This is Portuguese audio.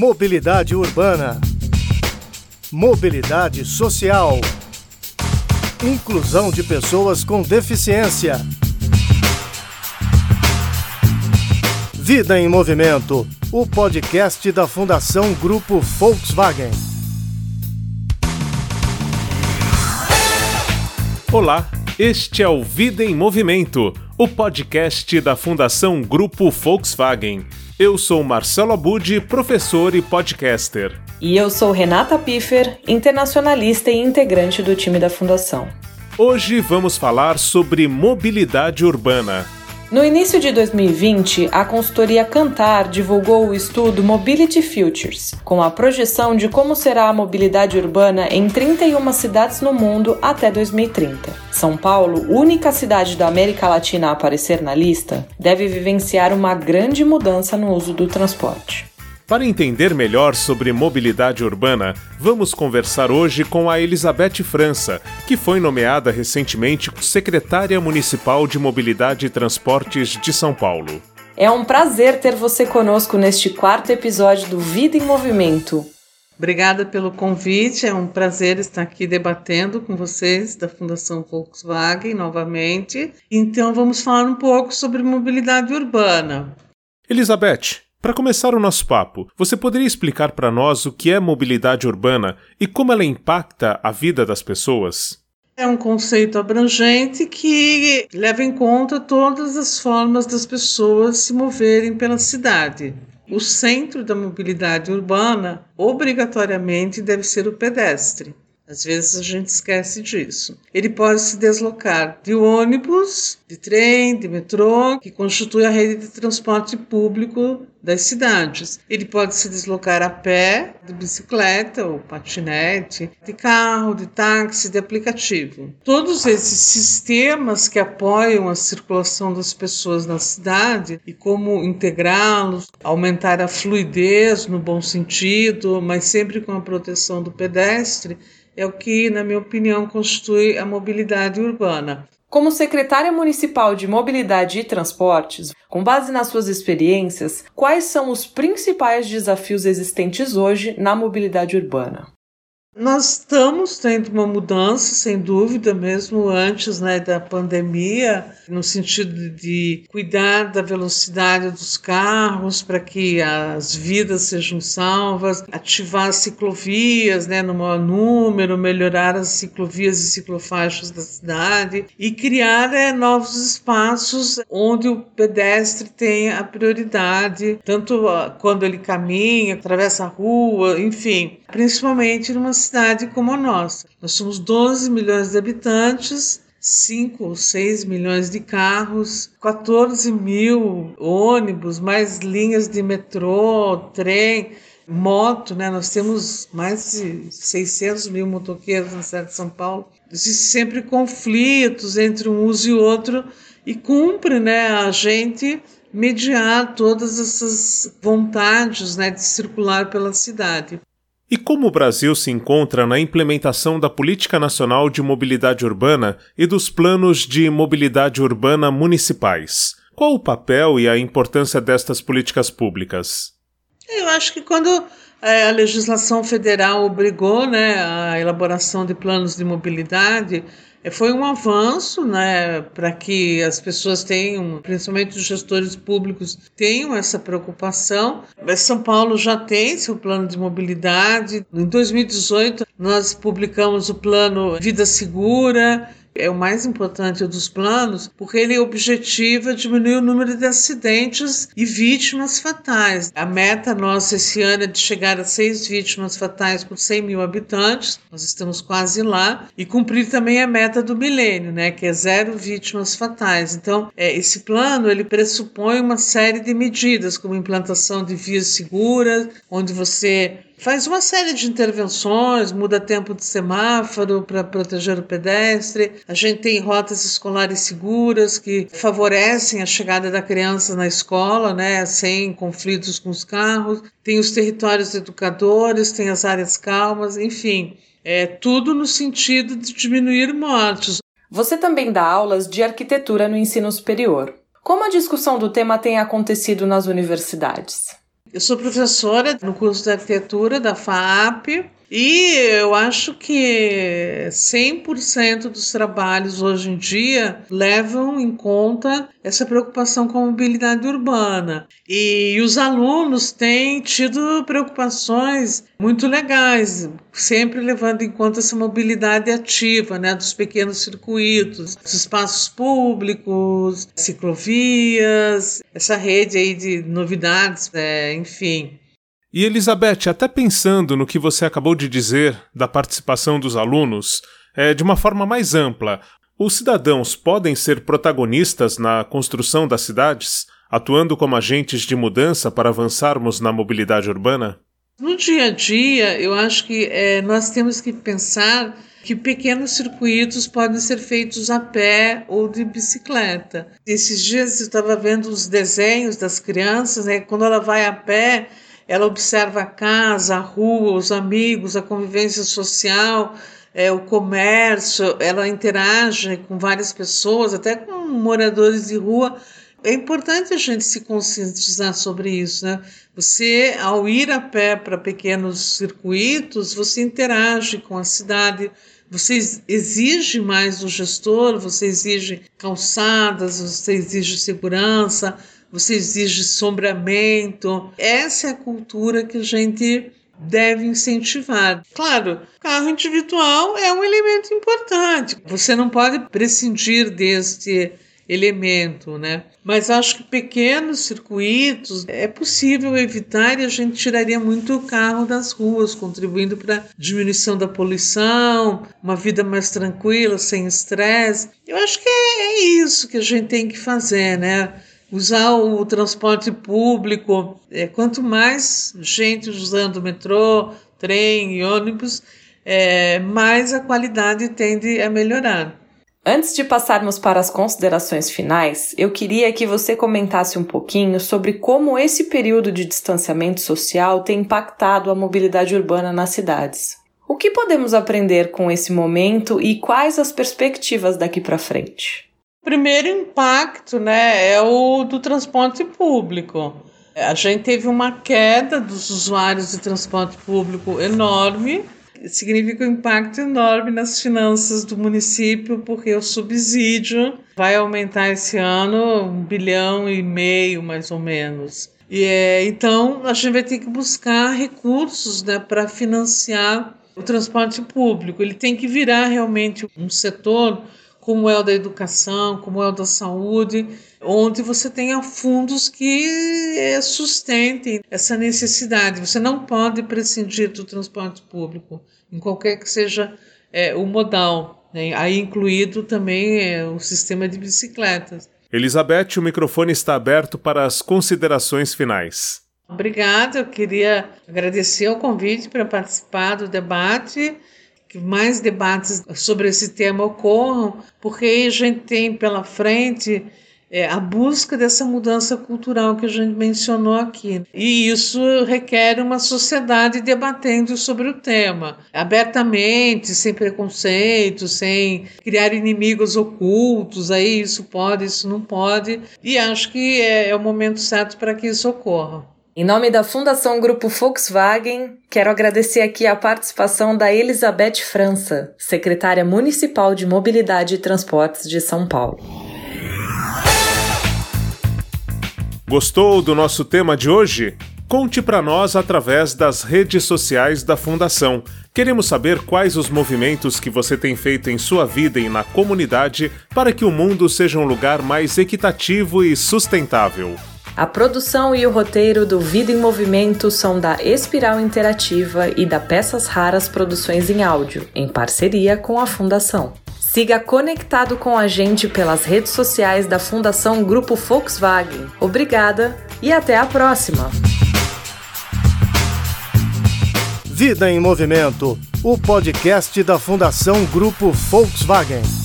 Mobilidade urbana. Mobilidade social. Inclusão de pessoas com deficiência. Vida em Movimento, o podcast da Fundação Grupo Volkswagen. Olá, este é o Vida em Movimento, o podcast da Fundação Grupo Volkswagen. Eu sou Marcelo Abud, professor e podcaster. E eu sou Renata Piffer, internacionalista e integrante do time da Fundação. Hoje vamos falar sobre mobilidade urbana. No início de 2020, a consultoria Cantar divulgou o estudo Mobility Futures, com a projeção de como será a mobilidade urbana em 31 cidades no mundo até 2030. São Paulo, única cidade da América Latina a aparecer na lista, deve vivenciar uma grande mudança no uso do transporte. Para entender melhor sobre mobilidade urbana, vamos conversar hoje com a Elizabeth França, que foi nomeada recentemente secretária municipal de Mobilidade e Transportes de São Paulo. É um prazer ter você conosco neste quarto episódio do Vida em Movimento. Obrigada pelo convite, é um prazer estar aqui debatendo com vocês da Fundação Volkswagen novamente. Então vamos falar um pouco sobre mobilidade urbana. Elizabeth, para começar o nosso papo, você poderia explicar para nós o que é mobilidade urbana e como ela impacta a vida das pessoas? É um conceito abrangente que leva em conta todas as formas das pessoas se moverem pela cidade. O centro da mobilidade urbana obrigatoriamente deve ser o pedestre. Às vezes a gente esquece disso. Ele pode se deslocar de ônibus, de trem, de metrô, que constitui a rede de transporte público das cidades. Ele pode se deslocar a pé, de bicicleta ou patinete, de carro, de táxi, de aplicativo. Todos esses sistemas que apoiam a circulação das pessoas na cidade e como integrá-los, aumentar a fluidez no bom sentido, mas sempre com a proteção do pedestre, é o que, na minha opinião, constitui a mobilidade urbana. Como secretária municipal de Mobilidade e Transportes, com base nas suas experiências, quais são os principais desafios existentes hoje na mobilidade urbana? Nós estamos tendo uma mudança, sem dúvida, mesmo antes né, da pandemia, no sentido de cuidar da velocidade dos carros para que as vidas sejam salvas, ativar as ciclovias né, no maior número, melhorar as ciclovias e ciclofaixas da cidade e criar é, novos espaços onde o pedestre tenha a prioridade, tanto quando ele caminha, atravessa a rua, enfim, principalmente numa cidade como a nossa. Nós somos 12 milhões de habitantes, 5 ou 6 milhões de carros, 14 mil ônibus, mais linhas de metrô, trem, moto, né? Nós temos mais de 600 mil motoqueiros na cidade de São Paulo. Existem sempre conflitos entre um uso e outro e cumpre, né, a gente mediar todas essas vontades, né, de circular pela cidade. E como o Brasil se encontra na implementação da Política Nacional de Mobilidade Urbana e dos planos de mobilidade urbana municipais? Qual o papel e a importância destas políticas públicas? Eu acho que quando é, a legislação federal obrigou né, a elaboração de planos de mobilidade, foi um avanço né, para que as pessoas tenham, principalmente os gestores públicos, tenham essa preocupação. São Paulo já tem seu plano de mobilidade. Em 2018, nós publicamos o plano Vida Segura é o mais importante dos planos, porque ele objetiva diminuir o número de acidentes e vítimas fatais. A meta nossa esse ano é de chegar a seis vítimas fatais por 100 mil habitantes, nós estamos quase lá, e cumprir também a meta do milênio, né, que é zero vítimas fatais. Então, é, esse plano ele pressupõe uma série de medidas, como implantação de vias seguras, onde você faz uma série de intervenções, muda tempo de semáforo para proteger o pedestre. A gente tem rotas escolares seguras que favorecem a chegada da criança na escola, né, sem conflitos com os carros. Tem os territórios educadores, tem as áreas calmas, enfim, é tudo no sentido de diminuir mortes. Você também dá aulas de arquitetura no ensino superior. Como a discussão do tema tem acontecido nas universidades? Eu sou professora no curso de arquitetura da FAP e eu acho que 100% dos trabalhos hoje em dia levam em conta essa preocupação com a mobilidade urbana. E os alunos têm tido preocupações muito legais, sempre levando em conta essa mobilidade ativa, né, dos pequenos circuitos, dos espaços públicos, ciclovias, essa rede aí de novidades, é, enfim. E Elizabeth, até pensando no que você acabou de dizer da participação dos alunos, é, de uma forma mais ampla, os cidadãos podem ser protagonistas na construção das cidades, atuando como agentes de mudança para avançarmos na mobilidade urbana? No dia a dia, eu acho que é, nós temos que pensar que pequenos circuitos podem ser feitos a pé ou de bicicleta. Esses dias eu estava vendo os desenhos das crianças, né? quando ela vai a pé, ela observa a casa, a rua, os amigos, a convivência social, é, o comércio, ela interage com várias pessoas, até com moradores de rua. É importante a gente se conscientizar sobre isso, né? Você, ao ir a pé para pequenos circuitos, você interage com a cidade, você exige mais do gestor, você exige calçadas, você exige segurança, você exige sombreamento. Essa é a cultura que a gente deve incentivar. Claro, carro individual é um elemento importante. Você não pode prescindir deste elemento, né? Mas acho que pequenos circuitos é possível evitar e a gente tiraria muito o carro das ruas, contribuindo para diminuição da poluição, uma vida mais tranquila, sem estresse. Eu acho que é, é isso que a gente tem que fazer, né? Usar o transporte público. É, quanto mais gente usando metrô, trem e ônibus, é, mais a qualidade tende a melhorar. Antes de passarmos para as considerações finais, eu queria que você comentasse um pouquinho sobre como esse período de distanciamento social tem impactado a mobilidade urbana nas cidades. O que podemos aprender com esse momento e quais as perspectivas daqui para frente? Primeiro impacto né, é o do transporte público. A gente teve uma queda dos usuários de transporte público enorme, significa um impacto enorme nas finanças do município, porque o subsídio vai aumentar esse ano um bilhão e meio, mais ou menos. E é, então a gente vai ter que buscar recursos né, para financiar o transporte público. Ele tem que virar realmente um setor como é o da educação, como é o da saúde, onde você tenha fundos que eh, sustentem essa necessidade. Você não pode prescindir do transporte público, em qualquer que seja é, o modal, né? aí incluído também é, o sistema de bicicletas. Elizabeth, o microfone está aberto para as considerações finais. Obrigada, eu queria agradecer o convite para participar do debate que mais debates sobre esse tema ocorram, porque aí a gente tem pela frente é, a busca dessa mudança cultural que a gente mencionou aqui. E isso requer uma sociedade debatendo sobre o tema, abertamente, sem preconceito, sem criar inimigos ocultos, aí isso pode, isso não pode. E acho que é, é o momento certo para que isso ocorra. Em nome da Fundação Grupo Volkswagen, quero agradecer aqui a participação da Elizabeth França, secretária municipal de Mobilidade e Transportes de São Paulo. Gostou do nosso tema de hoje? Conte para nós através das redes sociais da Fundação. Queremos saber quais os movimentos que você tem feito em sua vida e na comunidade para que o mundo seja um lugar mais equitativo e sustentável. A produção e o roteiro do Vida em Movimento são da Espiral Interativa e da Peças Raras Produções em Áudio, em parceria com a Fundação. Siga conectado com a gente pelas redes sociais da Fundação Grupo Volkswagen. Obrigada e até a próxima! Vida em Movimento, o podcast da Fundação Grupo Volkswagen.